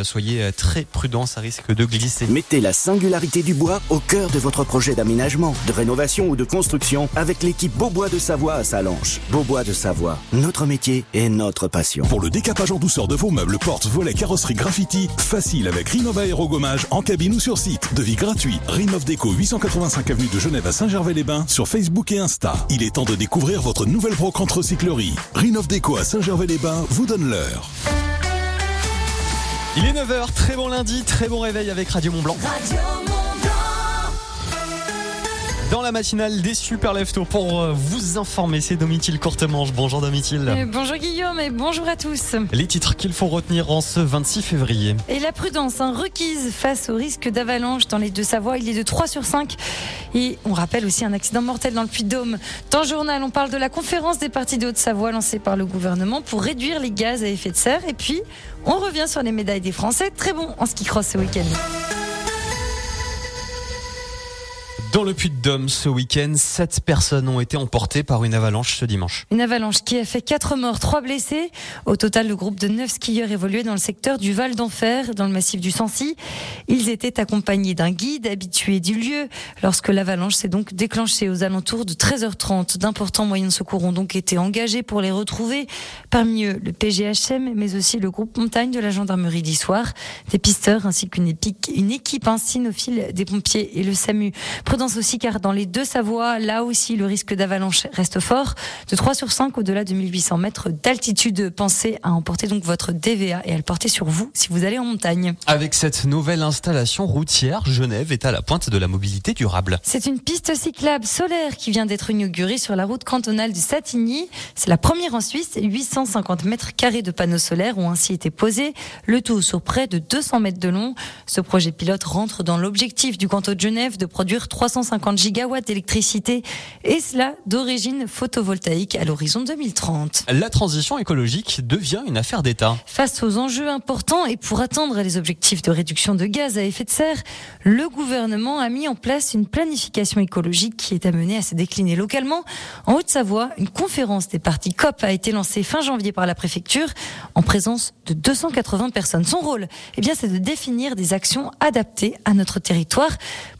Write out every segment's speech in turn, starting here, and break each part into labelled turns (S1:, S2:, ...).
S1: euh, soyez euh, très prudents, ça risque de glisser.
S2: Mettez la singularité du bois au cœur de votre projet d'aménagement, de rénovation ou de construction avec l'équipe Beaubois de Savoie à Salanches. Beaubois de Savoie, notre métier et notre passion.
S3: Pour le décapage en douceur de vos meubles, portes, volets, carrosserie, graffiti, facile avec Rinova Aérogommage en cabine ou sur site. Devis gratuit. Rinov Déco 885 avenue de Genève à Saint-Gervais-les-Bains sur Facebook et Insta. Il est temps de découvrir votre nouvelle brocante recyclerie. Rinov Déco à Saint-Gervais-les-Bains vous donne l'heure.
S1: Il est 9h, très bon lundi, très bon réveil avec Radio Mont Blanc. Dans la matinale des super leftos pour euh, vous informer, c'est Domitil Courtemanche. Bonjour Domitil.
S4: Euh, bonjour Guillaume et bonjour à tous.
S1: Les titres qu'il faut retenir en ce 26 février.
S4: Et la prudence hein, requise face au risque d'avalanche dans les deux Savoie, il est de 3 sur 5. Et on rappelle aussi un accident mortel dans le Puy-de-Dôme. Dans le journal, on parle de la conférence des partis de Haute-Savoie lancée par le gouvernement pour réduire les gaz à effet de serre. Et puis, on revient sur les médailles des Français. Très bon en ski cross ce week-end.
S1: Dans le Puy-de-Dôme, ce week-end, sept personnes ont été emportées par une avalanche ce dimanche.
S4: Une avalanche qui a fait quatre morts, trois blessés. Au total, le groupe de neuf skieurs évoluait dans le secteur du Val d'Enfer, dans le massif du Sancy. Ils étaient accompagnés d'un guide habitué du lieu. Lorsque l'avalanche s'est donc déclenchée aux alentours de 13h30, d'importants moyens de secours ont donc été engagés pour les retrouver. Parmi eux, le PGHM, mais aussi le groupe montagne de la gendarmerie d'Issoire, des pisteurs ainsi qu'une équipe, une équipe cynophile des pompiers et le SAMU aussi car dans les deux Savoies, là aussi le risque d'avalanche reste fort. De 3 sur 5 au-delà de 1800 mètres d'altitude. Pensez à emporter donc votre DVA et à le porter sur vous si vous allez en montagne.
S1: Avec cette nouvelle installation routière, Genève est à la pointe de la mobilité durable.
S4: C'est une piste cyclable solaire qui vient d'être inaugurée sur la route cantonale du Satigny. C'est la première en Suisse. 850 mètres carrés de panneaux solaires ont ainsi été posés, le tout sur près de 200 mètres de long. Ce projet pilote rentre dans l'objectif du canton de Genève de produire 300 350 gigawatts d'électricité et cela d'origine photovoltaïque à l'horizon 2030.
S1: La transition écologique devient une affaire d'État.
S4: Face aux enjeux importants et pour atteindre les objectifs de réduction de gaz à effet de serre, le gouvernement a mis en place une planification écologique qui est amenée à se décliner localement. En Haute-Savoie, une conférence des partis COP a été lancée fin janvier par la préfecture en présence de 280 personnes. Son rôle, eh bien, c'est de définir des actions adaptées à notre territoire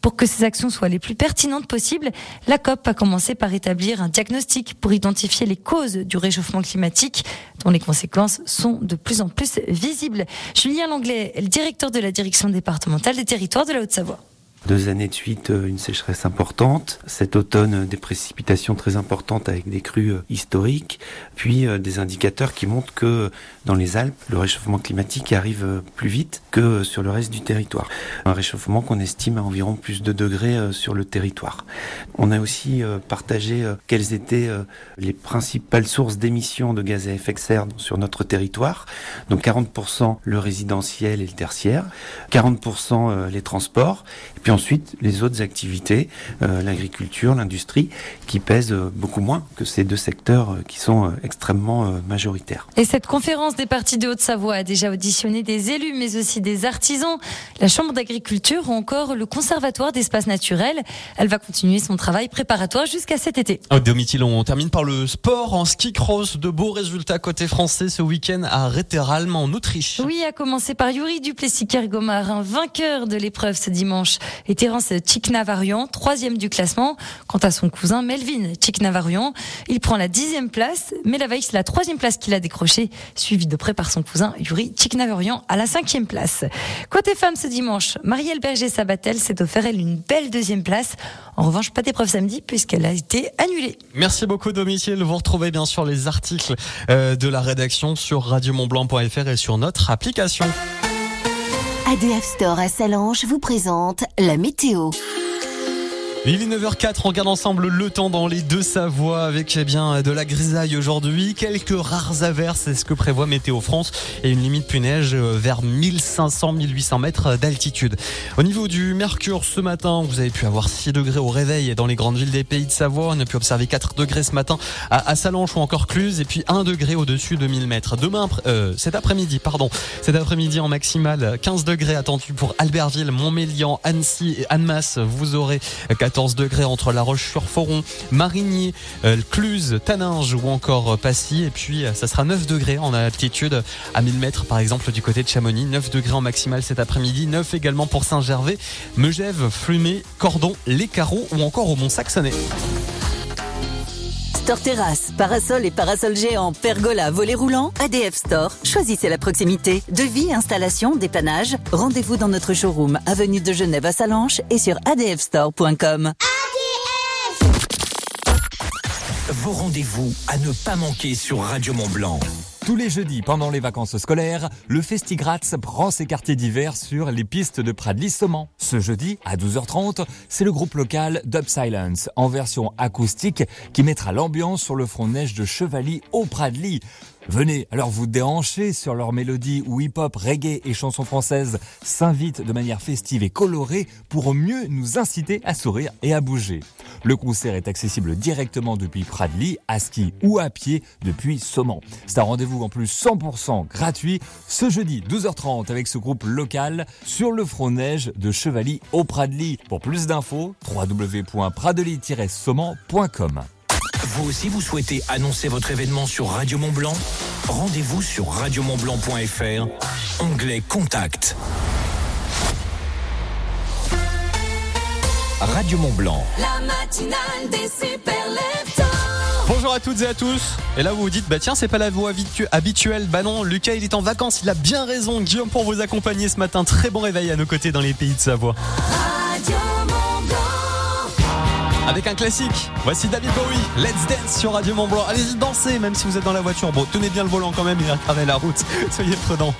S4: pour que ces actions soient les plus pertinentes possibles. La COP a commencé par établir un diagnostic pour identifier les causes du réchauffement climatique dont les conséquences sont de plus en plus visibles. Julien Langlais le directeur de la direction départementale des territoires de la Haute-Savoie.
S5: Deux années de suite, euh, une sécheresse importante. Cet automne, des précipitations très importantes avec des crues euh, historiques. Puis des indicateurs qui montrent que dans les Alpes, le réchauffement climatique arrive plus vite que sur le reste du territoire. Un réchauffement qu'on estime à environ plus de degrés sur le territoire. On a aussi partagé quelles étaient les principales sources d'émissions de gaz à effet de serre sur notre territoire. Donc 40% le résidentiel et le tertiaire, 40% les transports, et puis ensuite, les autres activités, euh, l'agriculture, l'industrie, qui pèsent euh, beaucoup moins que ces deux secteurs euh, qui sont extrêmement majoritaires.
S4: Et cette conférence des partis de Haute-Savoie a déjà auditionné des élus, mais aussi des artisans, la Chambre d'agriculture ou encore le Conservatoire d'espaces naturels. Elle va continuer son travail préparatoire jusqu'à cet été.
S1: Au domicile, on termine par le sport en ski cross. De beaux résultats côté français ce week-end à Retteralm en Autriche.
S4: Oui, à commencer par Yuri Duplessis-Kergomar, un vainqueur de l'épreuve ce dimanche et Terence Chiknavarian, troisième du classement. Quant à son cousin Melvin Chiknavarian, il prend la dixième place, mais la c'est la troisième place qu'il a décrochée, suivi de près par son cousin Yuri Chiknavarian à la cinquième place. Côté femmes ce dimanche, Marielle Berger-Sabatel s'est offert elle une belle deuxième place. En revanche, pas d'épreuve samedi puisqu'elle a été annulée.
S1: Merci beaucoup Domicile. Vous retrouvez bien sûr les articles euh, de la rédaction sur radiomontblanc.fr et sur notre application.
S6: ADF Store à Salange vous présente la météo.
S1: Il est 9h04, on regarde ensemble le temps dans les deux Savoies avec eh bien de la grisaille aujourd'hui, quelques rares averses, c'est ce que prévoit Météo France. Et une limite plus neige euh, vers 1500-1800 mètres d'altitude. Au niveau du mercure ce matin, vous avez pu avoir 6 degrés au réveil dans les grandes villes des pays de Savoie, on a pu observer 4 degrés ce matin à, Salange ou encore Cluse et puis 1 degré au-dessus de 1000 mètres. Demain, euh, cet après-midi, pardon, cet après-midi en maximal, 15 degrés attendus pour Albertville, Montmélian, Annecy et Annemasse, vous aurez 14 degrés entre La Roche-sur-Foron, Marigny, euh, Cluse, Taninge ou encore Passy. Et puis, ça sera 9 degrés en altitude à 1000 mètres, par exemple, du côté de Chamonix. 9 degrés en maximal cet après-midi. 9 également pour Saint-Gervais, Megève, Flumé, Cordon, Les Carreaux ou encore au Mont-Saxonais.
S7: Store Terrasse, parasol et parasol géant, pergola, volet roulant, ADF Store. Choisissez la proximité. Devis, installation, dépannage. Rendez-vous dans notre showroom, avenue de Genève à Salanches et sur adfstore.com.
S8: Vos rendez-vous à ne pas manquer sur Radio Mont Blanc.
S9: Tous les jeudis, pendant les vacances scolaires, le Festigratz prend ses quartiers d'hiver sur les pistes de Pradly-Saumon. Ce jeudi, à 12h30, c'est le groupe local Dub Silence, en version acoustique, qui mettra l'ambiance sur le front neige de Chevalier au Pradly. Venez alors vous déhancher sur leur mélodie où hip-hop, reggae et chansons françaises s'invitent de manière festive et colorée pour mieux nous inciter à sourire et à bouger. Le concert est accessible directement depuis Pradly, à ski ou à pied depuis Saumon. C'est un rendez-vous en plus 100% gratuit ce jeudi 12h30 avec ce groupe local sur le front neige de Chevalier au Pradly. Pour plus d'infos, www.pradely-saumon.com.
S8: Vous aussi, vous souhaitez annoncer votre événement sur Radio Mont Blanc? Rendez-vous sur radiomontblanc.fr, onglet Contact. Radio Mont Blanc.
S10: La matinale des super
S1: Bonjour à toutes et à tous. Et là vous vous dites bah tiens c'est pas la voix habituelle. Bah non, Lucas il est en vacances, il a bien raison. Guillaume pour vous accompagner ce matin. Très bon réveil à nos côtés dans les pays de Savoie.
S10: Radio Mont Blanc.
S1: Avec un classique, voici David Bowie, Let's Dance sur Radio Mont Blanc. Allez-y danser même si vous êtes dans la voiture. Bon, tenez bien le volant quand même, il a la route. Soyez prudents.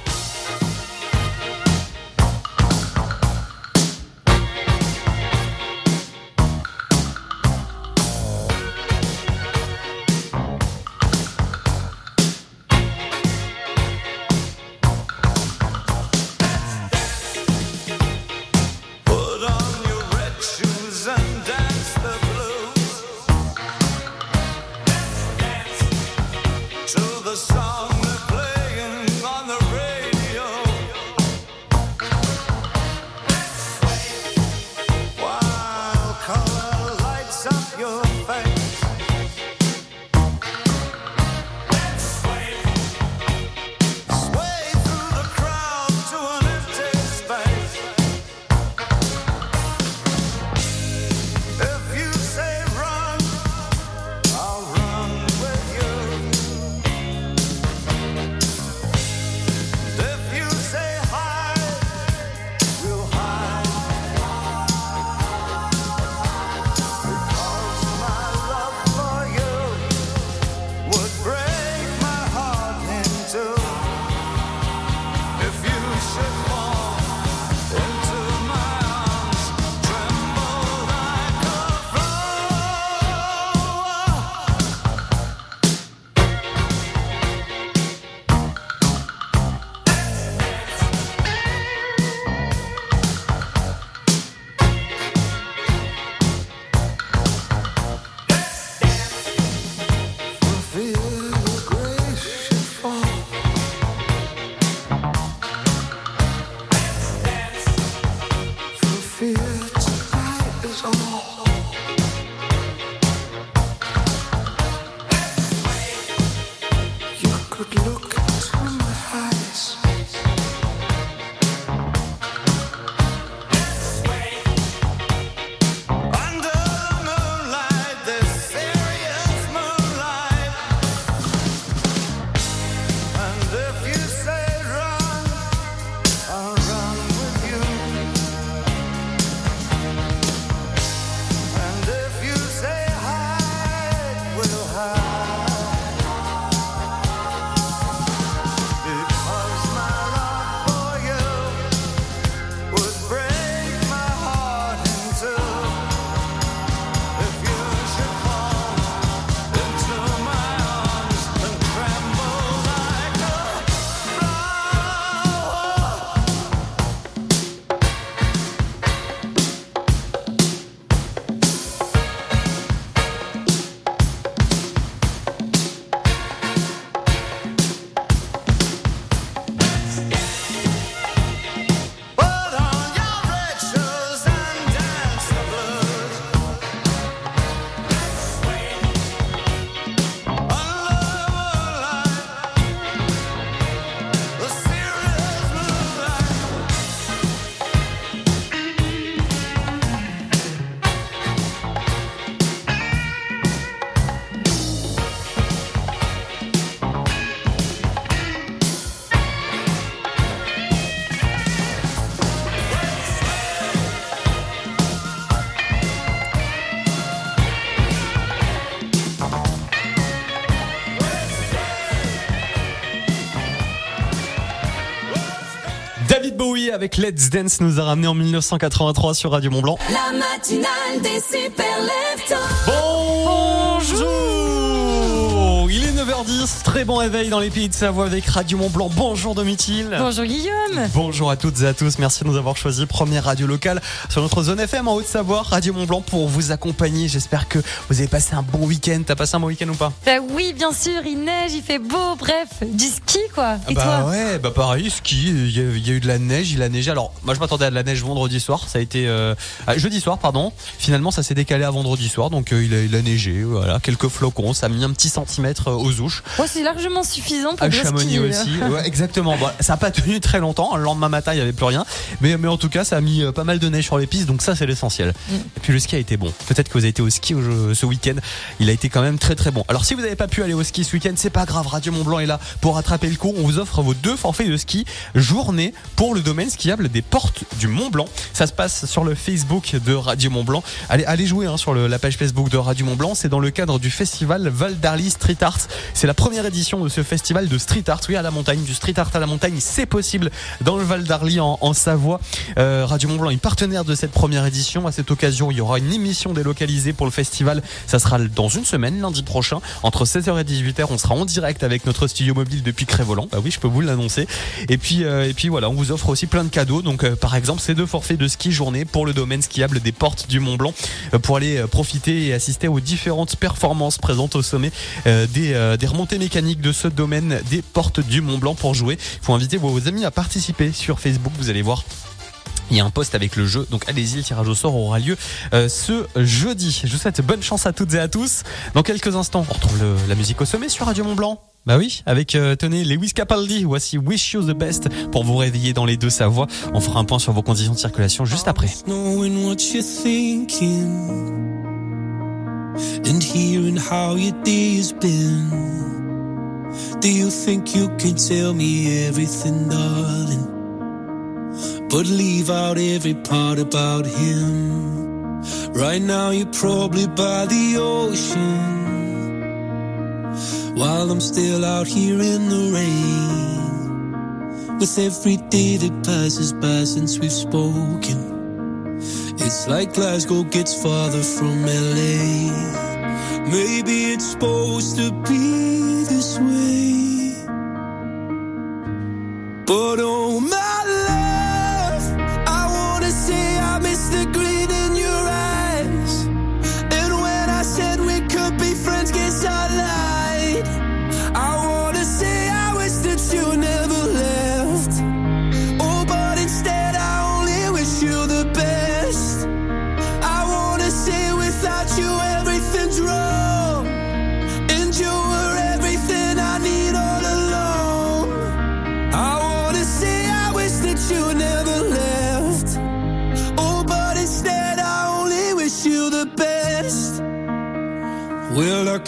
S1: Avec Let's Dance nous a ramené en 1983 sur Radio Mont Blanc.
S11: La matinale des super
S1: Très bon réveil dans les pays de Savoie avec Radio Mont Blanc. Bonjour Domitil.
S4: Bonjour Guillaume.
S1: Bonjour à toutes et à tous. Merci de nous avoir choisi première radio locale sur notre zone FM en Haute-Savoie, Radio Mont Blanc pour vous accompagner. J'espère que vous avez passé un bon week-end. T'as passé un bon week-end ou pas?
S4: Bah oui, bien sûr. Il neige, il fait beau. Bref, du ski quoi. Ah et
S1: bah ouais, bah pareil, ski. Il y, a, eu de la neige, il a neigé. Alors moi je m'attendais à de la neige vendredi soir. Ça a été euh, ah, jeudi soir, pardon. Finalement ça s'est décalé à vendredi soir, donc euh, il a neigé. Voilà, quelques flocons. Ça a mis un petit centimètre euh, aux ouches.
S4: Ouais, c'est largement suffisant pour
S1: À Chamonix aussi, ouais, exactement. Bon, ça a pas tenu très longtemps. Le lendemain matin, il y avait plus rien. Mais, mais en tout cas, ça a mis euh, pas mal de neige sur les pistes, donc ça, c'est l'essentiel.
S4: Mm.
S1: Et puis le ski a été bon. Peut-être que vous avez été au ski ce week-end. Il a été quand même très très bon. Alors si vous n'avez pas pu aller au ski ce week-end, c'est pas grave. Radio Mont Blanc est là pour rattraper le coup. On vous offre vos deux forfaits de ski journée pour le domaine skiable des portes du Mont Blanc. Ça se passe sur le Facebook de Radio Mont Blanc. Allez, allez jouer hein, sur le- la page Facebook de Radio Mont Blanc. C'est dans le cadre du festival Val d'Arly Street Art. C'est la première édition de ce festival de street art. Oui, à la montagne, du street art à la montagne, c'est possible dans le Val d'Arly en, Savoie. Euh, Radio Mont Blanc est partenaire de cette première édition. À cette occasion, il y aura une émission délocalisée pour le festival. Ça sera dans une semaine, lundi prochain, entre 16h et 18h. On sera en direct avec notre studio mobile depuis Crévolant. Bah oui, je peux vous l'annoncer. Et puis, euh, et puis voilà, on vous offre aussi plein de cadeaux. Donc, euh, par exemple, ces deux forfaits de ski journée pour le domaine skiable des portes du Mont Blanc pour aller profiter et assister aux différentes performances présentes au sommet des, des remontées mécaniques de ce domaine des portes du Mont Blanc pour jouer. Il faut inviter vos amis à participer sur Facebook. Vous allez voir. Il y a un post avec le jeu, donc allez-y, le tirage au sort aura lieu euh, ce jeudi. Je vous souhaite bonne chance à toutes et à tous. Dans quelques instants, on retrouve la musique au sommet sur Radio Mont Blanc. Bah oui, avec euh, tenez Lewis Capaldi. Voici Wish You the Best pour vous réveiller dans les deux Savoies. On fera un point sur vos conditions de circulation juste après.
S12: And hearing how your day has been. Do you think you can tell me everything, darling? But leave out every part about him. Right now, you're probably by the ocean while I'm still out here in the rain. With every day that passes by since we've spoken. It's like Glasgow gets farther from LA. Maybe it's supposed to be this way. But oh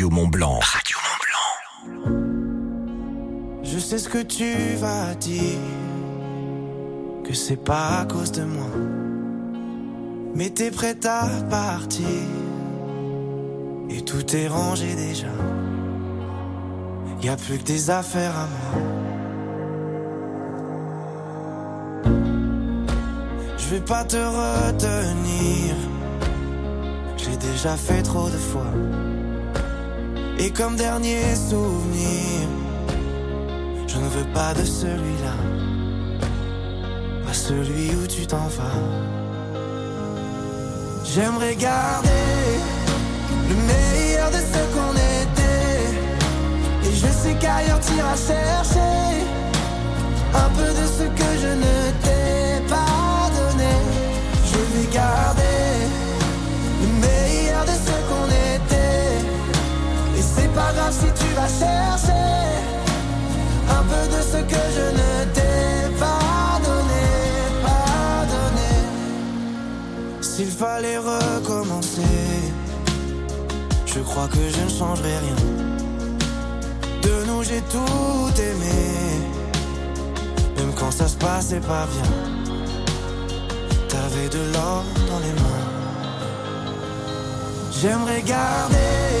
S8: Radio Mont Blanc.
S13: Je sais ce que tu vas dire, que c'est pas à cause de moi. Mais t'es prête à partir, et tout est rangé déjà. Y a plus que des affaires à moi. Je vais pas te retenir, j'ai déjà fait trop de fois. Et comme dernier souvenir, je ne veux pas de celui-là, pas celui où tu t'en vas. J'aimerais garder le meilleur de ce qu'on était. Et je sais qu'ailleurs t'iras chercher un peu de ce que je ne t'ai pas donné. Je vais garder chercher un peu de ce que je ne t'ai pas donné, pas donné. S'il fallait recommencer, je crois que je ne changerai rien. De nous j'ai tout aimé, même quand ça se passait pas bien. T'avais de l'or dans les mains. J'aimerais garder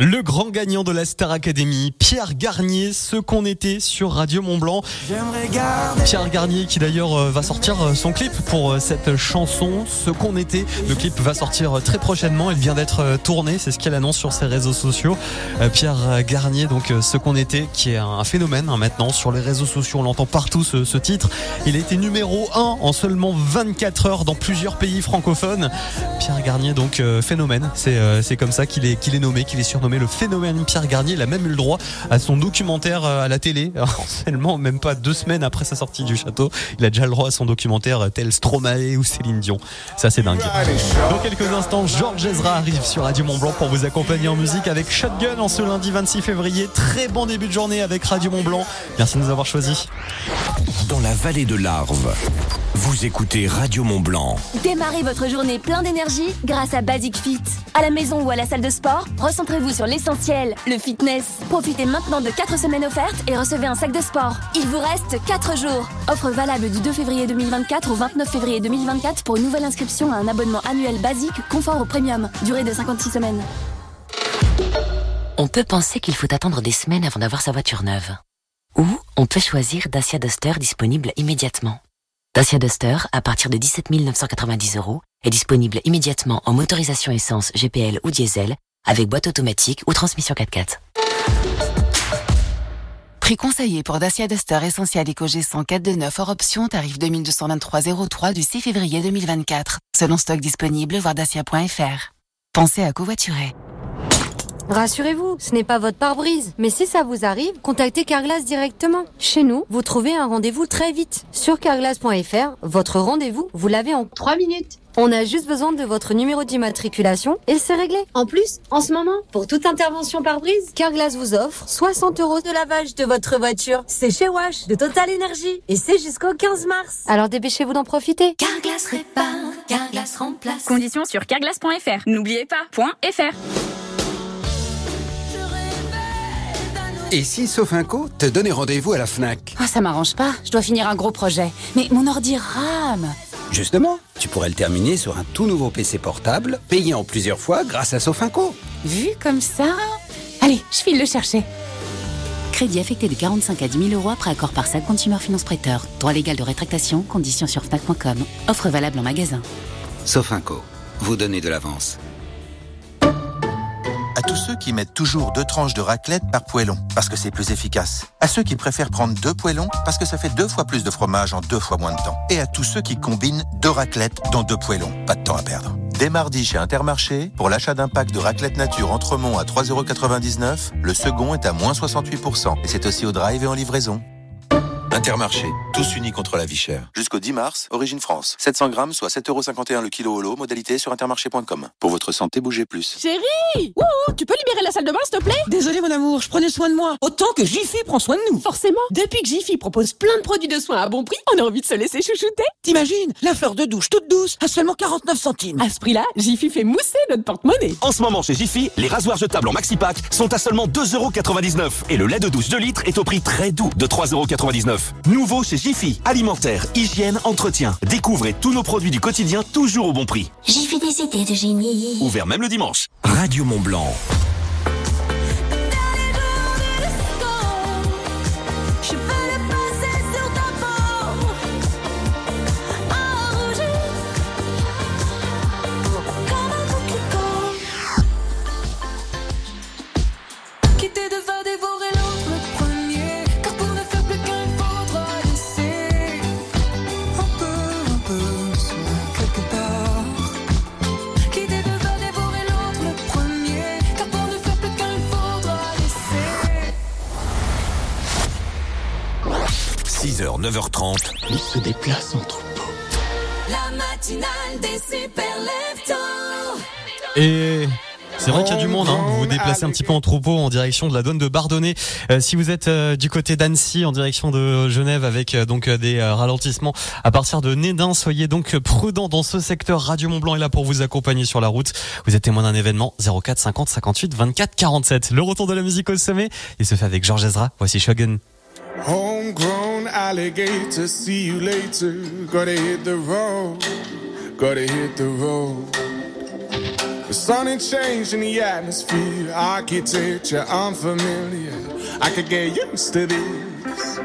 S1: Le grand gagnant de la Star Academy, Pierre Garnier, ce qu'on était sur Radio Mont Blanc. Pierre Garnier qui d'ailleurs euh, va sortir euh, son clip pour euh, cette chanson, ce qu'on était. Le clip va sortir très prochainement, il vient d'être tourné, c'est ce qu'elle annonce sur ses réseaux sociaux. Pierre Garnier, donc ce qu'on était, qui est un phénomène hein, maintenant sur les réseaux sociaux, on l'entend partout ce, ce titre. Il a été numéro 1 en seulement 24 heures dans plusieurs pays francophones. Pierre Garnier, donc phénomène, c'est c'est comme ça qu'il est, qu'il est nommé, qu'il est surnommé le phénomène Pierre Garnier. Il a même eu le droit à son documentaire euh, à la télé, en seulement même pas deux semaines après sa sortie du château. Il a déjà le droit à son documentaire euh, tel Stromae ou Céline Dion. Ça c'est dingue. Dans quelques instants, Georges Ezra arrive sur Radio Mont Blanc pour vous accompagner en musique avec Shotgun en ce lundi 26 février. Très bon début de journée avec Radio Mont Blanc. Merci de nous avoir choisis.
S8: Dans la vallée de l'Arve, vous écoutez Radio Mont Blanc.
S14: Démarrez votre journée plein d'énergie grâce à Basic Fit. À la maison ou à la salle de sport, recentrez-vous sur l'essentiel, le fitness. Profitez maintenant de 4 semaines offertes et recevez un sac de sport. Il vous reste 4 jours. Offre valable du 2 février 2024 au 29 février 2024 pour une nouvelle inscription à un abonnement annuel basique confort au premium. Durée de 56 semaines.
S15: On peut penser qu'il faut attendre des semaines avant d'avoir sa voiture neuve. Ou on peut choisir Dacia Duster disponible immédiatement. Dacia Duster, à partir de 17 990 euros, est disponible immédiatement en motorisation essence GPL ou diesel, avec boîte automatique ou transmission 4x4.
S16: Prix conseillé pour Dacia Duster Essentiel EcoG 104 de 9 hors option, tarif 2223,03 du 6 février 2024. Selon stock disponible, voir dacia.fr. Pensez à covoiturer.
S17: Rassurez-vous, ce n'est pas votre pare-brise. Mais si ça vous arrive, contactez Carglass directement. Chez nous, vous trouvez un rendez-vous très vite. Sur carglass.fr, votre rendez-vous, vous l'avez en 3 minutes. On a juste besoin de votre numéro d'immatriculation et c'est réglé. En plus, en ce moment, pour toute intervention par brise, Carglass vous offre 60 euros de lavage de votre voiture. C'est chez Wash de Total Énergie et c'est jusqu'au 15 mars. Alors dépêchez-vous d'en profiter.
S11: Carglass répare, Carglass remplace.
S18: Conditions sur carglass.fr. N'oubliez pas, .fr.
S19: Et si Sofinco te donnait rendez-vous à la FNAC?
S20: Ah, ça m'arrange pas. Je dois finir un gros projet. Mais mon ordi rame.
S19: Justement, tu pourrais le terminer sur un tout nouveau PC portable, payé en plusieurs fois grâce à Sofinco.
S20: Vu comme ça. Allez, je file le chercher. Crédit affecté de 45 à 10 000 euros après accord par sa Consumer Finance Prêteur. Droit légal de rétractation, conditions sur FNAC.com. Offre valable en magasin.
S19: Sofinco, vous donnez de l'avance.
S21: À tous ceux qui mettent toujours deux tranches de raclette par poêlon, parce que c'est plus efficace. À ceux qui préfèrent prendre deux poêlons, parce que ça fait deux fois plus de fromage en deux fois moins de temps. Et à tous ceux qui combinent deux raclettes dans deux poêlons. Pas de temps à perdre. Dès mardi chez Intermarché, pour l'achat d'un pack de raclette nature Entremont à 3,99€, le second est à moins 68%. Et c'est aussi au drive et en livraison. Intermarché, tous unis contre la vie chère. Jusqu'au 10 mars, Origine France. 700 grammes, soit 7,51€ le kilo holo, modalité sur intermarché.com. Pour votre santé, bougez plus.
S22: Chérie Wouhou, Tu peux libérer la salle de bain, s'il te plaît?
S23: Désolé mon amour, je prenais soin de moi. Autant que Jiffy prend soin de nous.
S22: Forcément, depuis que Jiffy propose plein de produits de soins à bon prix, on a envie de se laisser chouchouter.
S23: T'imagines La fleur de douche toute douce à seulement 49 centimes.
S22: À ce prix-là, Jiffy fait mousser notre porte-monnaie.
S24: En ce moment chez Jiffy, les rasoirs jetables en maxi pack sont à seulement 2,99€ et le lait de douche de litre est au prix très doux de 3,99€. Nouveau chez Jiffy, alimentaire, hygiène, entretien. Découvrez tous nos produits du quotidien toujours au bon prix.
S11: Fait des idées de génie.
S24: Ouvert même le dimanche.
S25: Radio Mont Blanc. 9h30.
S26: Il se déplace en troupeau.
S11: La matinale des super.
S1: Et c'est vrai qu'il y a du monde, hein. vous vous déplacez un petit peu en troupeau en direction de la donne de Bardonnay. Euh, si vous êtes euh, du côté d'Annecy en direction de Genève avec euh, donc euh, des euh, ralentissements à partir de Nédin, soyez donc prudents dans ce secteur. Radio Mont Blanc est là pour vous accompagner sur la route. Vous êtes témoin d'un événement 04 50 58 24 47. Le retour de la musique au sommet, il se fait avec Georges Ezra. Voici Shogun.
S27: Homegrown alligator, see you later. Gotta hit the road, gotta hit the road. The sun ain't changing the atmosphere, architecture unfamiliar. I could get used to this.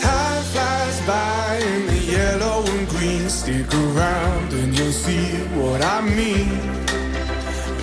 S27: Time flies by in the yellow and green. Stick around and you'll see what I mean.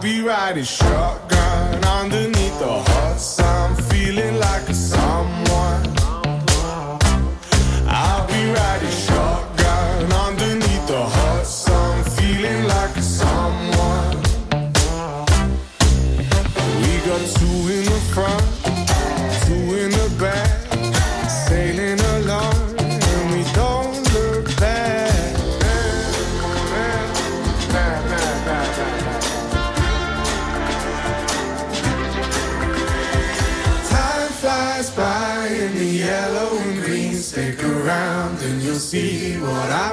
S27: Be riding shotgun underneath the hot sun, feeling like a someone.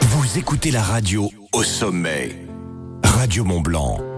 S8: Vous écoutez la radio au sommet. Radio Mont Blanc.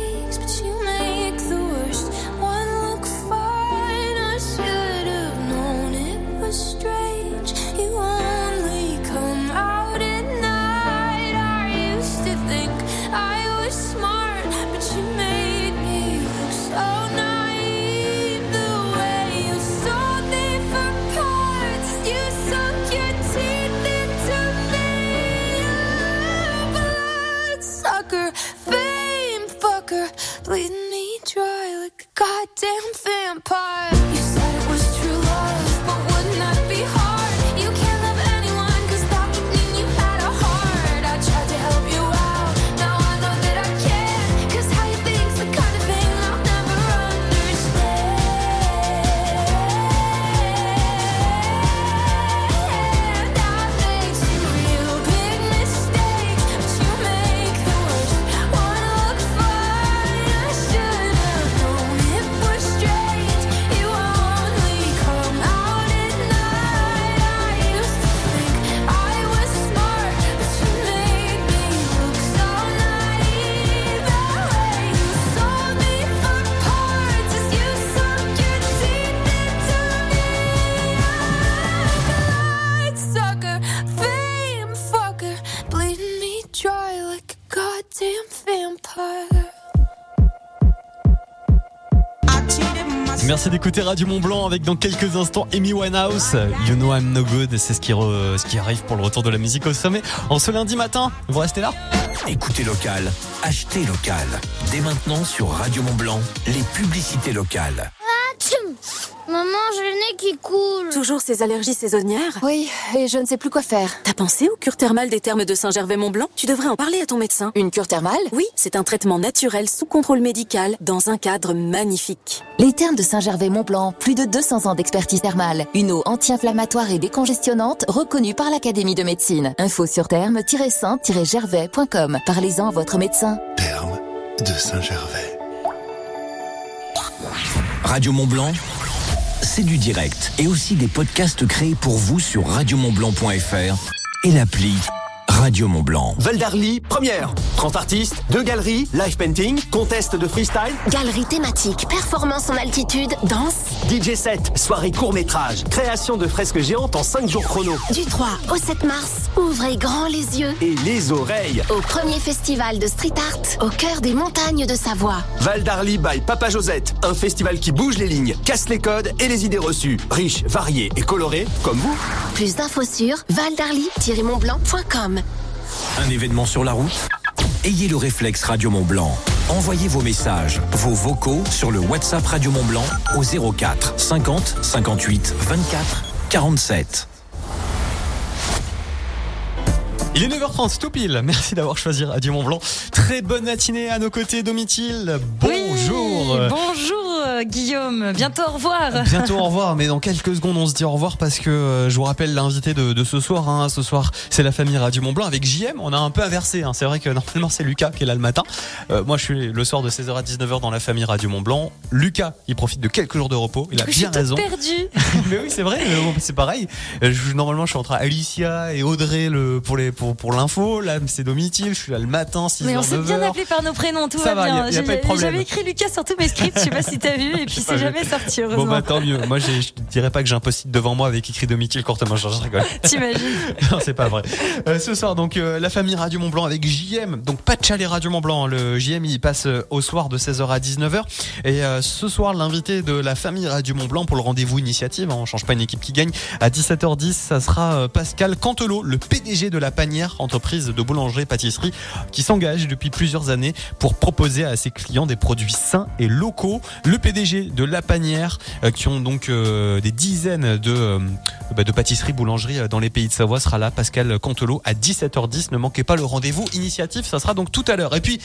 S1: d'écouter Radio Mont Blanc avec dans quelques instants Amy Winehouse. You know I'm no good. C'est ce qui, ce qui arrive pour le retour de la musique au sommet. En ce lundi matin, vous restez là?
S8: Écoutez local, achetez local. Dès maintenant sur Radio Mont Blanc, les publicités locales.
S28: Maman, j'ai le nez qui coule.
S29: Toujours ces allergies saisonnières
S30: Oui, et je ne sais plus quoi faire.
S29: T'as pensé aux cures thermales des thermes de Saint-Gervais-Mont-Blanc Tu devrais en parler à ton médecin.
S30: Une cure thermale
S29: Oui, c'est un traitement naturel sous contrôle médical dans un cadre magnifique.
S31: Les thermes de Saint-Gervais-Mont-Blanc, plus de 200 ans d'expertise thermale. Une eau anti-inflammatoire et décongestionnante reconnue par l'Académie de médecine. Info sur thermes-saint-gervais.com. Parlez-en à votre médecin.
S3: Terme de Saint-Gervais.
S8: Radio Mont Blanc, c'est du direct. Et aussi des podcasts créés pour vous sur radiomontblanc.fr et l'appli Radio Mont Blanc.
S32: Val d'Arly, première. 30 artistes, deux galeries, live painting, contest de freestyle,
S28: Galerie thématique, performance en altitude, danse.
S32: DJ set, soirée court métrage, création de fresques géantes en 5 jours chrono.
S28: Du 3 au 7 mars, ouvrez grand les yeux.
S32: Et les oreilles.
S28: Au premier festival de street art au cœur des montagnes de Savoie.
S32: Val d'Arly by Papa Josette, un festival qui bouge les lignes, casse les codes et les idées reçues. Riche, varié et coloré, comme vous.
S28: Plus d'infos sur valdarly-montblanc.com.
S8: Un événement sur la route Ayez le réflexe Radio Mont Blanc. Envoyez vos messages, vos vocaux sur le WhatsApp Radio Mont Blanc au 04 50 58 24 47.
S1: Il est 9h30, tout pile. Merci d'avoir choisi Radio Mont Blanc. Très bonne matinée à nos côtés, Domitil. Bonjour.
S4: Oui, bonjour. Guillaume. Bientôt au revoir.
S1: Bientôt au revoir, mais dans quelques secondes on se dit au revoir parce que euh, je vous rappelle l'invité de, de ce soir. hein. Ce soir c'est la famille Radio Mont Blanc avec JM. On a un peu inversé. hein. C'est vrai que normalement c'est Lucas qui est là le matin. Euh, moi je suis le soir de 16h à 19h dans la famille Radio Mont Blanc. Lucas il profite de quelques jours de repos. Il a bien raison.
S4: perdue.
S1: mais oui c'est vrai. c'est pareil. Euh, je- normalement je suis entre Alicia et Audrey le, pour les pour, pour l'info. Là c'est Domitil. Je suis là le matin 6h
S4: Mais on s'est
S1: 9h.
S4: bien appelé par nos prénoms, tout
S1: Ça
S4: va bien. J'avais écrit Lucas sur tous mes scripts, je sais pas si t'as vu, et puis c'est jamais sorti,
S1: Bon bah tant mieux. Moi je dirais pas que j'ai un post-it devant moi avec écrit Domitil Courtemanche. Je rigole.
S4: T'imagines
S1: Non, c'est pas vrai. Euh, ce soir, donc, euh, la famille Radio Mont Blanc avec JM. Donc, pas de chalet Radio Mont Blanc. hein. Le JM, il passe euh, au soir de 16h à 19h. Et euh, ce soir, l'invité de la famille Radio Mont Blanc pour le rendez-vous initiative, hein, on change pas une équipe qui gagne, à 17h10, ça sera Pascal Cantelot, le PDG de la Panière, entreprise de boulangerie-pâtisserie, qui s'engage depuis plusieurs années pour proposer à ses clients des produits sains et locaux. Le PDG de la Panière, euh, qui ont donc euh, des dizaines de, euh, bah, de pâtisseries, boulangeries dans les pays de Savoie, sera là, Pascal Cantelot, à 17h10. Ne manquez pas le rendez-vous initiative, ça sera donc tout à l'heure. Et puis,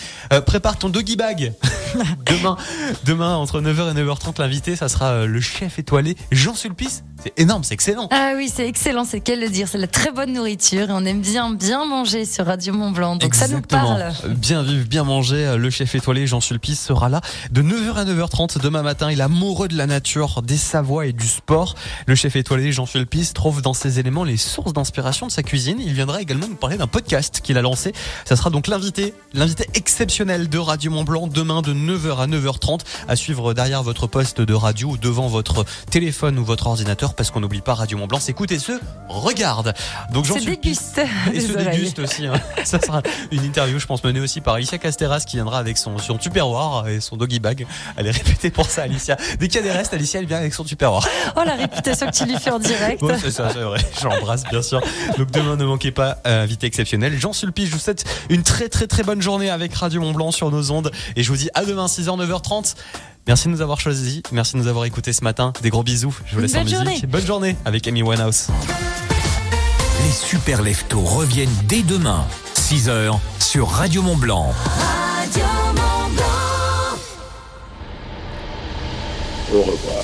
S1: prépare ton doggy bag. demain, demain, entre 9h et 9h30, l'invité, ça sera le chef étoilé Jean Sulpice. C'est énorme, c'est excellent.
S4: Ah oui, c'est excellent, c'est qu'elle le dire. C'est la très bonne nourriture et on aime bien, bien manger sur Radio Mont Blanc. Donc ça nous parle.
S1: Bien vivre, bien manger. Le chef étoilé Jean Sulpice sera là de 9h à 9h30 demain matin. Il est amoureux de la nature, des Savoies et du sport. Le chef étoilé Jean Sulpice trouve dans ses éléments les sources d'inspiration de sa cuisine. Il viendra également nous parler d'un podcast qu'il a lancé. Ça sera donc l'invité, l'invité exceptionnel de Radio Mont Blanc demain de 9h à 9h30 à suivre derrière votre poste de radio ou devant votre téléphone ou votre ordinateur parce qu'on n'oublie pas Radio Mont Blanc s'écoute et se regarde. Donc Jean Sulpice
S4: déguste.
S1: et se déguste aussi. hein. Ça sera une interview, je pense, menée aussi par Alicia Casteras qui viendra avec son, son tupperware et son doggy bag. Elle est répétée pour ça, Alicia. Dès qu'il y a des restes, Alicia, elle vient avec son tupperware.
S4: Oh la réputation que tu lui fais en direct.
S1: Bon, c'est ça, c'est vrai. Je l'embrasse, bien sûr. Donc demain, ne manquez pas, euh, invité exceptionnel. Jean Sulpice, je vous souhaite une très, très, très bonne journée avec Radio Mont Blanc sur nos ondes. Et je vous dis à demain, 6h, 9h30. Merci de nous avoir choisis. Merci de nous avoir écoutés ce matin. Des gros bisous. Je vous laisse en
S25: Bonne
S1: musique.
S25: journée.
S1: Bonne journée avec Amy Winehouse.
S25: Les super leftos reviennent dès demain, 6h, sur Radio Mont Blanc.
S26: Au revoir.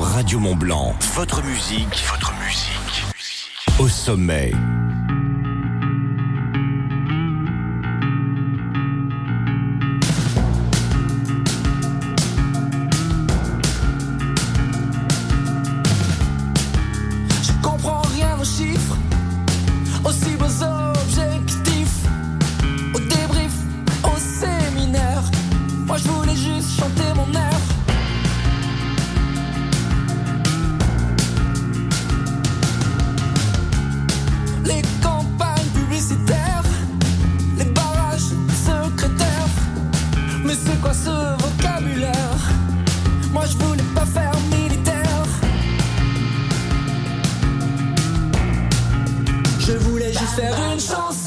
S11: Radio Mont Blanc.
S8: Votre musique, votre musique. Au sommet.
S12: juste faire une chanson.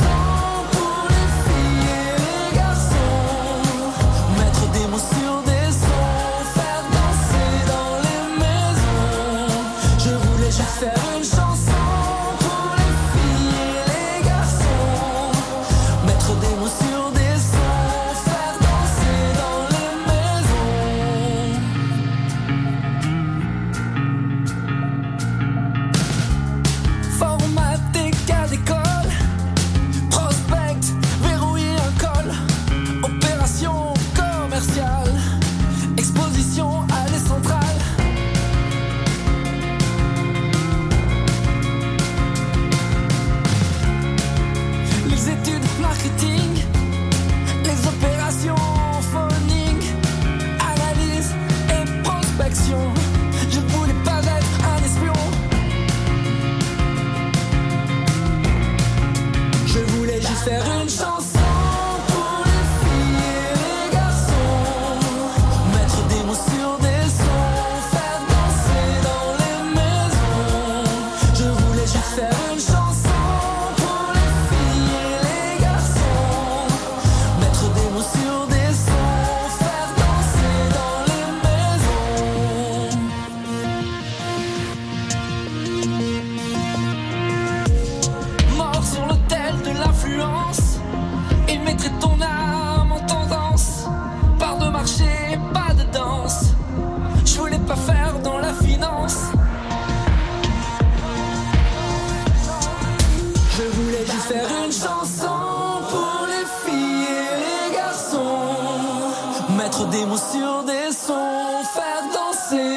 S12: Mettre des mots sur des sons, faire danser.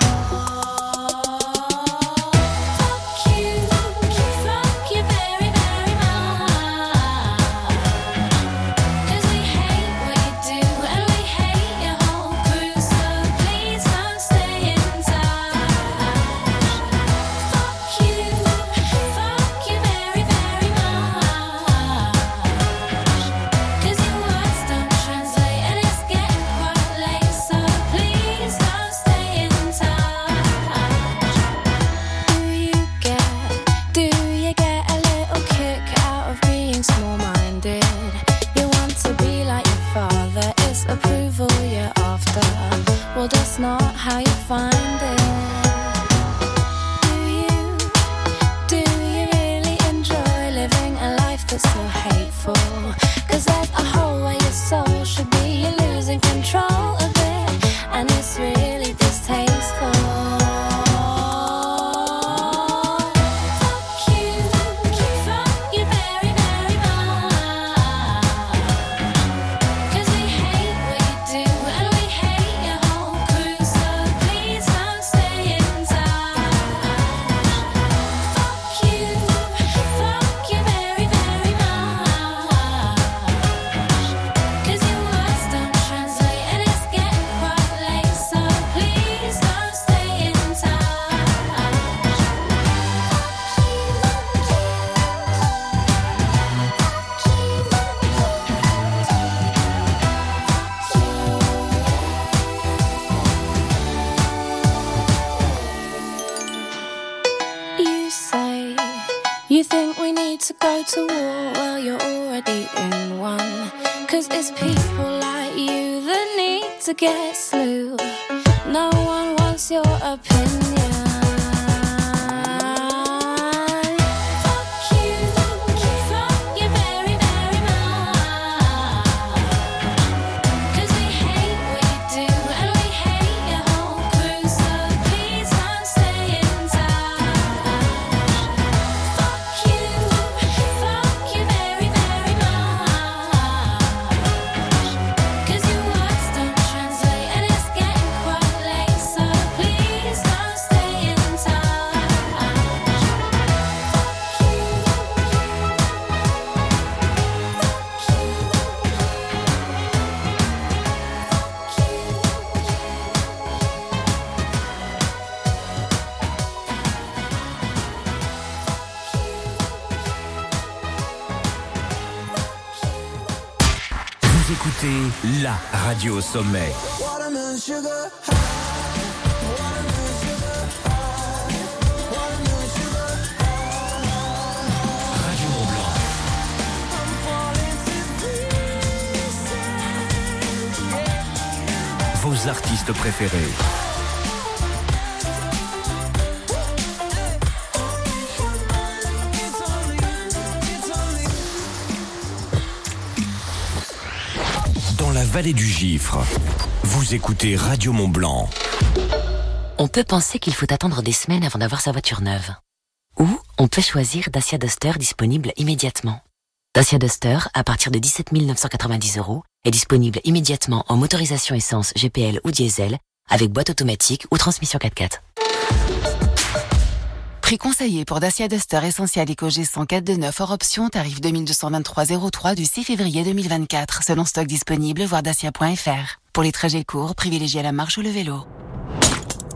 S8: Au sommet. Vos artistes préférés. Vallée du Gifre, vous écoutez Radio Mont Blanc.
S15: On peut penser qu'il faut attendre des semaines avant d'avoir sa voiture neuve. Ou on peut choisir Dacia Duster disponible immédiatement. Dacia Duster, à partir de 17 990 euros, est disponible immédiatement en motorisation essence GPL ou diesel, avec boîte automatique ou transmission 4x4.
S16: Prix conseillé pour Dacia Duster Essentiel EcoG 104 de 9 hors option, tarif 2223,03 du 6 février 2024, selon stock disponible, voir dacia.fr. Pour les trajets courts, privilégiez la marche ou le vélo.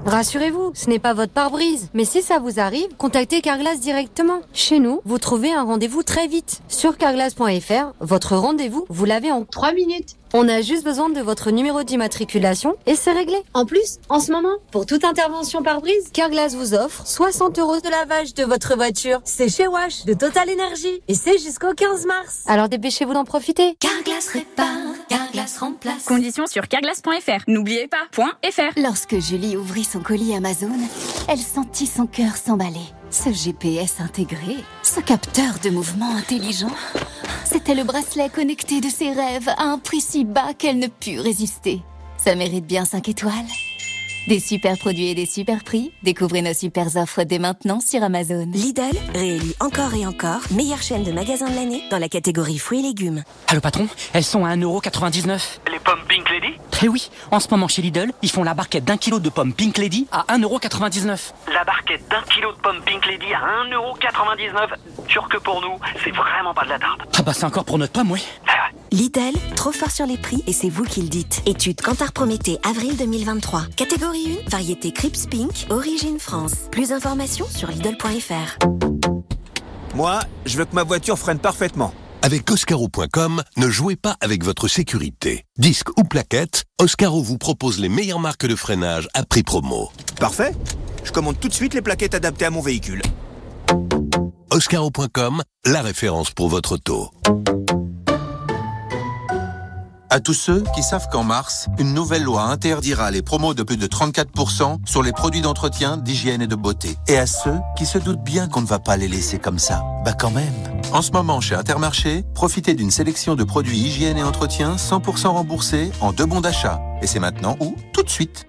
S17: Rassurez-vous, ce n'est pas votre pare-brise. Mais si ça vous arrive, contactez Carglass directement. Chez nous, vous trouvez un rendez-vous très vite. Sur carglass.fr, votre rendez-vous, vous l'avez en 3 minutes. On a juste besoin de votre numéro d'immatriculation et c'est réglé. En plus, en ce moment, pour toute intervention pare-brise, Carglass vous offre 60 euros de lavage de votre voiture. C'est chez Wash de Total Energy et c'est jusqu'au 15 mars. Alors dépêchez-vous d'en profiter.
S33: Carglass répare, Carglass remplace.
S18: Conditions sur carglass.fr. N'oubliez pas, point .fr.
S28: Lorsque Julie ouvrit son colis Amazon, elle sentit son cœur s'emballer. Ce GPS intégré, ce capteur de mouvement intelligent, c'était le bracelet connecté de ses rêves à un prix si bas qu'elle ne put résister. Ça mérite bien 5 étoiles. Des super produits et des super prix, découvrez nos super offres dès maintenant sur Amazon.
S34: Lidl réélit encore et encore meilleure chaîne de magasins de l'année dans la catégorie fruits et légumes.
S35: Allô patron, elles sont à 1,99€.
S36: Les pommes Pink Lady?
S35: Eh oui, en ce moment chez Lidl, ils font la barquette d'un kilo de pommes Pink Lady à 1,99€.
S36: La barquette d'un kilo de pommes Pink Lady à 1,99€. Sûr que pour nous, c'est vraiment pas de la tarte.
S35: Ah bah c'est encore pour notre pomme, oui.
S34: Lidl, trop fort sur les prix et c'est vous qui le dites. Étude Cantar Prométhée, avril 2023. Catégorie 1, variété Crips Pink, origine France. Plus d'informations sur Lidl.fr.
S37: Moi, je veux que ma voiture freine parfaitement.
S3: Avec Oscaro.com, ne jouez pas avec votre sécurité. Disque ou plaquette, Oscaro vous propose les meilleures marques de freinage à prix promo.
S37: Parfait. Je commande tout de suite les plaquettes adaptées à mon véhicule.
S3: Oscaro.com, la référence pour votre auto.
S21: À tous ceux qui savent qu'en mars, une nouvelle loi interdira les promos de plus de 34% sur les produits d'entretien, d'hygiène et de beauté. Et à ceux qui se doutent bien qu'on ne va pas les laisser comme ça. Bah quand même. En ce moment, chez Intermarché, profitez d'une sélection de produits hygiène et entretien 100% remboursés en deux bons d'achat. Et c'est maintenant ou tout de suite.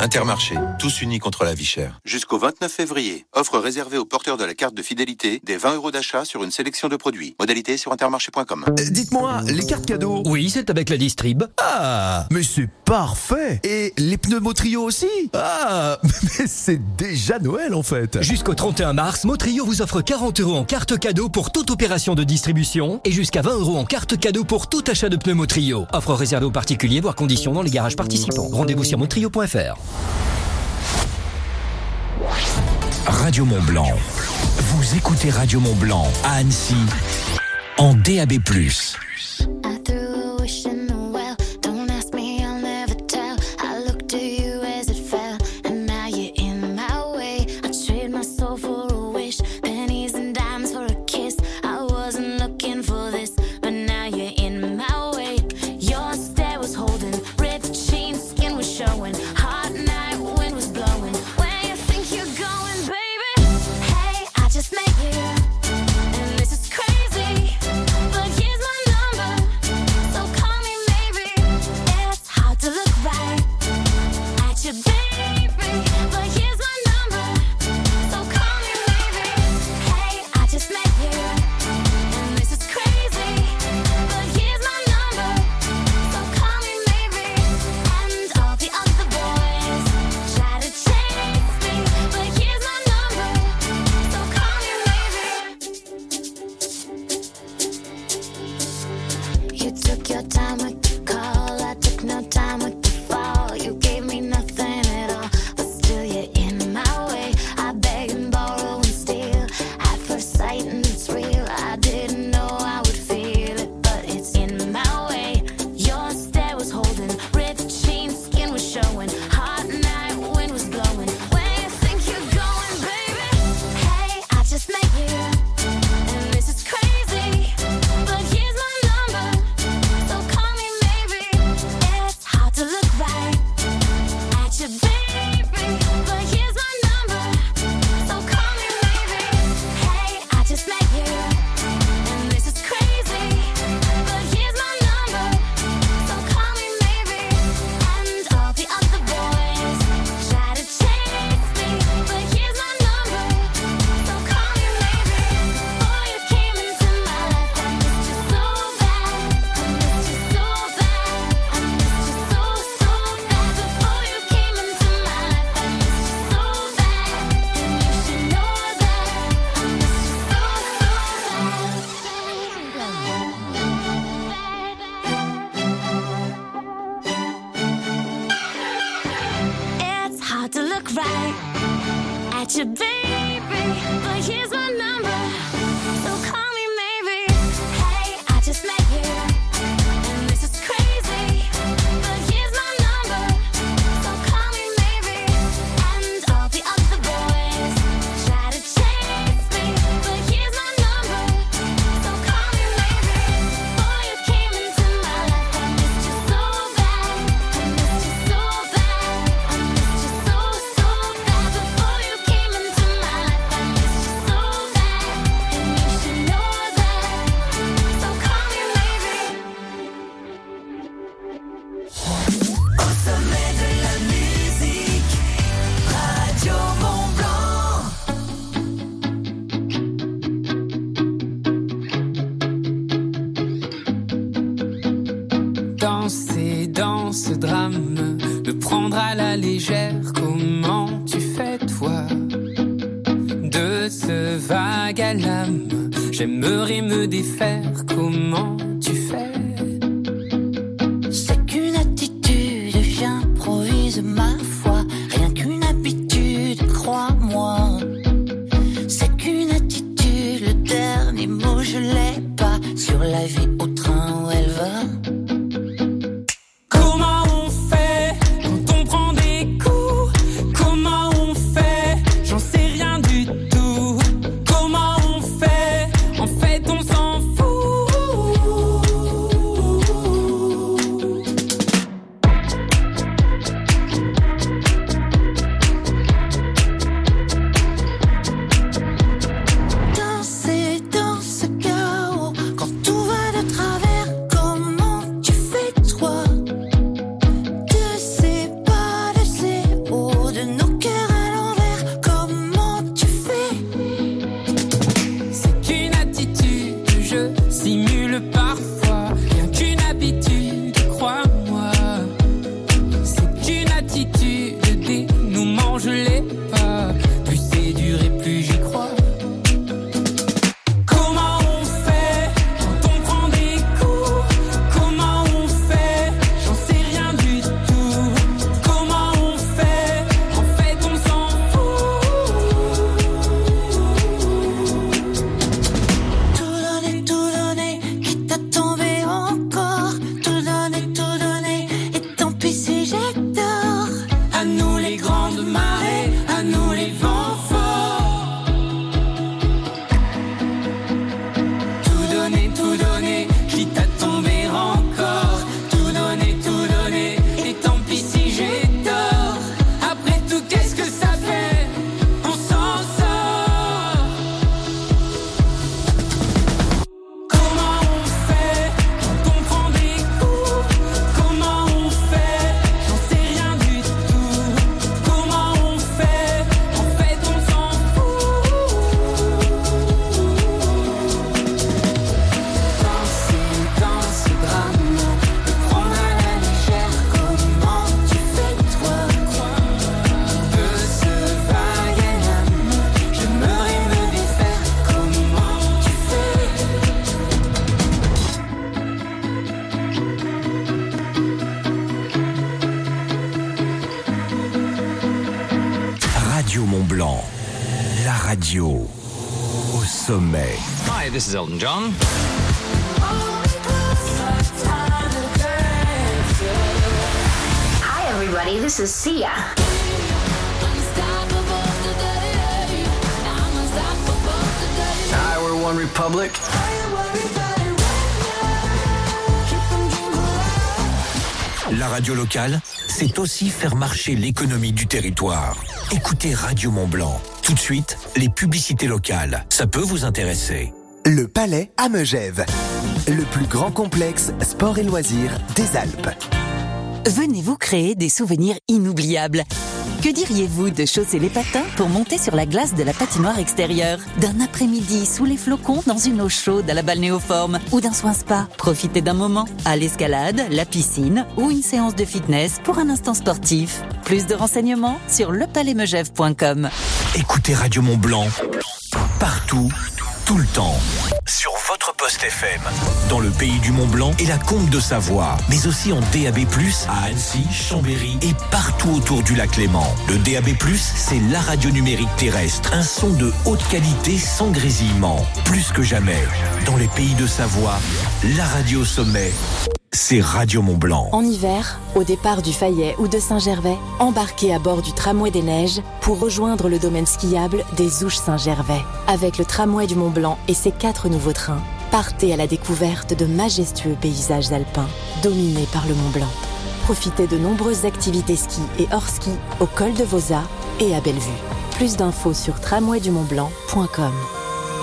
S21: Intermarché, tous unis contre la vie chère. Jusqu'au 29 février, offre réservée aux porteurs de la carte de fidélité des 20 euros d'achat sur une sélection de produits. Modalité sur intermarché.com.
S38: Euh, dites-moi, les cartes cadeaux Oui, c'est avec la distrib. Ah, mais c'est parfait Et les pneus Motrio aussi Ah, mais c'est déjà Noël en fait
S39: Jusqu'au 31 mars, Motrio vous offre 40 euros en carte cadeau pour toute opération de distribution et jusqu'à 20 euros en carte cadeau pour tout achat de pneus Motrio. Offre réservée aux particuliers, voire conditions dans les garages participants. Rendez-vous sur motrio.fr.
S25: Radio Mont Blanc. Vous écoutez Radio Mont Blanc à Annecy en DAB.
S40: à la légère. Comment tu fais, toi, de ce vague à l'âme? J'aimerais me défaire. Comment
S12: is Elton John.
S25: Hi, everybody. This is Sia.
S12: Hi, we're One Republic.
S8: La radio locale, c'est aussi faire marcher l'économie du territoire. Écoutez Radio Mont Blanc. Tout de suite, les publicités locales. Ça peut vous intéresser.
S41: Le Palais à Megève, le plus grand complexe sport et loisirs des Alpes.
S7: Venez vous créer des souvenirs inoubliables. Que diriez-vous de chausser les patins pour monter sur la glace de la patinoire extérieure? D'un après-midi sous les flocons dans une eau chaude à la balnéoforme Ou d'un soin spa? Profitez d'un moment à l'escalade, la piscine ou une séance de fitness pour un instant sportif. Plus de renseignements sur lepalaismegève.com.
S8: Écoutez Radio Mont Blanc partout, tout le temps. Votre poste FM, dans le pays du Mont Blanc et la Combe de Savoie, mais aussi en DAB+, à Annecy, Chambéry et partout autour du lac Léman. Le DAB+, c'est la radio numérique terrestre, un son de haute qualité sans grésillement. Plus que jamais, dans les pays de Savoie, la radio sommet, c'est Radio Mont Blanc.
S28: En hiver, au départ du Fayet ou de Saint-Gervais, embarquez à bord du tramway des neiges pour rejoindre le domaine skiable des Ouches Saint-Gervais. Avec le tramway du Mont Blanc et ses quatre nouveaux trains, partez à la découverte de majestueux paysages alpins dominés par le Mont Blanc. Profitez de nombreuses activités ski et hors ski au col de Vosa et à Bellevue. Plus d'infos sur tramwaydumontblanc.com.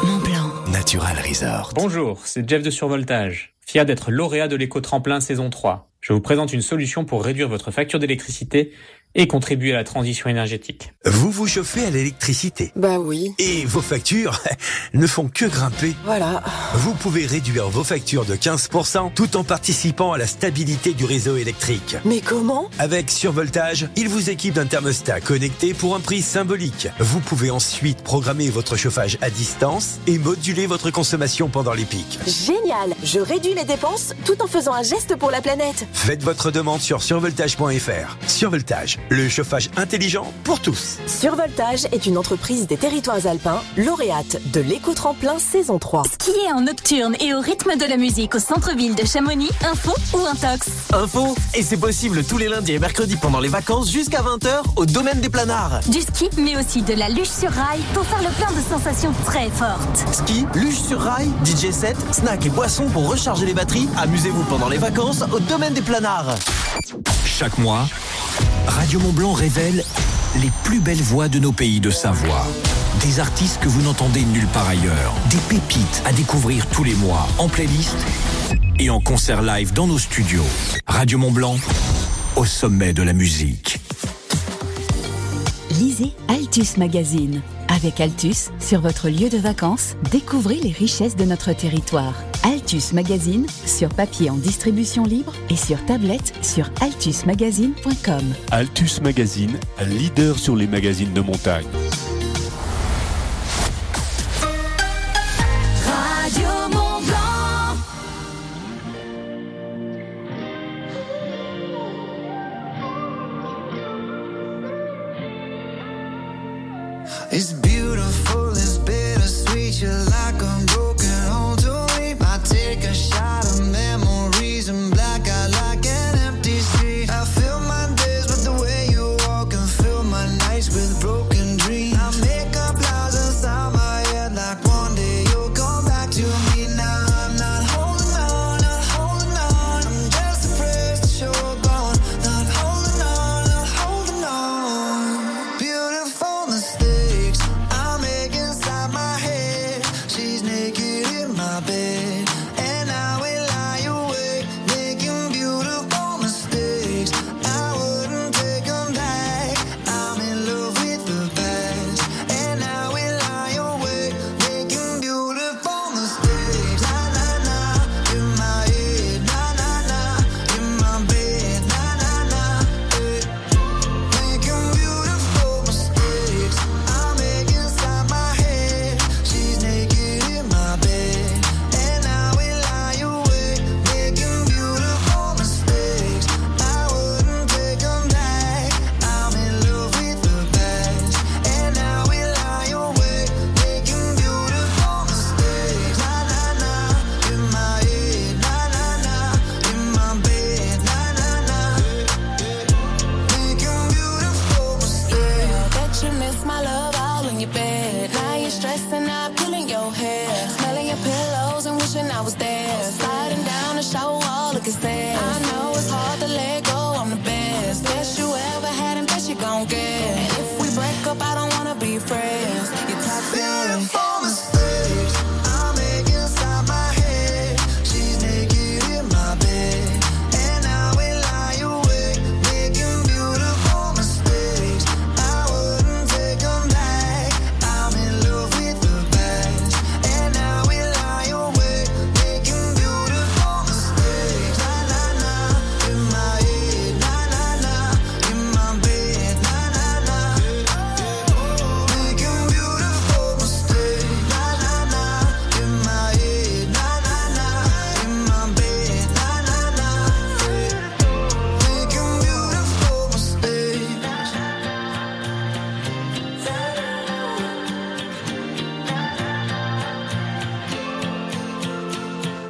S28: Mont Blanc.
S41: Natural Resort.
S42: Bonjour, c'est Jeff de Survoltage, fier d'être lauréat de l'éco-tremplin saison 3. Je vous présente une solution pour réduire votre facture d'électricité et contribuer à la transition énergétique.
S37: Vous vous chauffez à l'électricité
S28: Bah oui.
S37: et vos factures ne font que grimper.
S28: Voilà.
S37: Vous pouvez réduire vos factures de 15% tout en participant à la stabilité du réseau électrique.
S28: Mais comment?
S37: Avec Survoltage, il vous équipe d'un thermostat connecté pour un prix symbolique. Vous pouvez ensuite programmer votre chauffage à distance et moduler votre consommation pendant les pics.
S28: Génial Je réduis les dépenses tout en faisant un geste pour la planète.
S37: Faites votre demande sur survoltage.fr. Survoltage, le chauffage intelligent pour tous.
S28: Survoltage est une entreprise des territoires alpins, lauréate de l'éco-tremplin saison 3.
S43: Skier en nocturne et au rythme de la musique au centre-ville de Chamonix, info ou intox?
S44: Info Et c'est possible tous les lundis et mercredis pendant les vacances jusqu'à 20h au domaine des planards.
S43: Du ski, mais aussi de la luge sur rail pour faire le plein de sensations très fortes.
S44: Ski, luge sur rail, DJ set, snack et boissons pour recharger les batteries. Amusez-vous pendant les vacances au domaine des planards.
S8: Chaque mois, Radio Mont Blanc révèle les plus belles voix de nos pays de Savoie. Des artistes que vous n'entendez nulle part ailleurs. Des pépites à découvrir tous les mois en playlist et en concert live dans nos studios. Radio Mont Blanc, au sommet de la musique.
S16: Lisez Altus Magazine. Avec Altus, sur votre lieu de vacances, découvrez les richesses de notre territoire.
S45: Altus Magazine, sur papier en distribution libre et sur tablette sur altusmagazine.com.
S13: Altus Magazine, leader sur les magazines de montagne.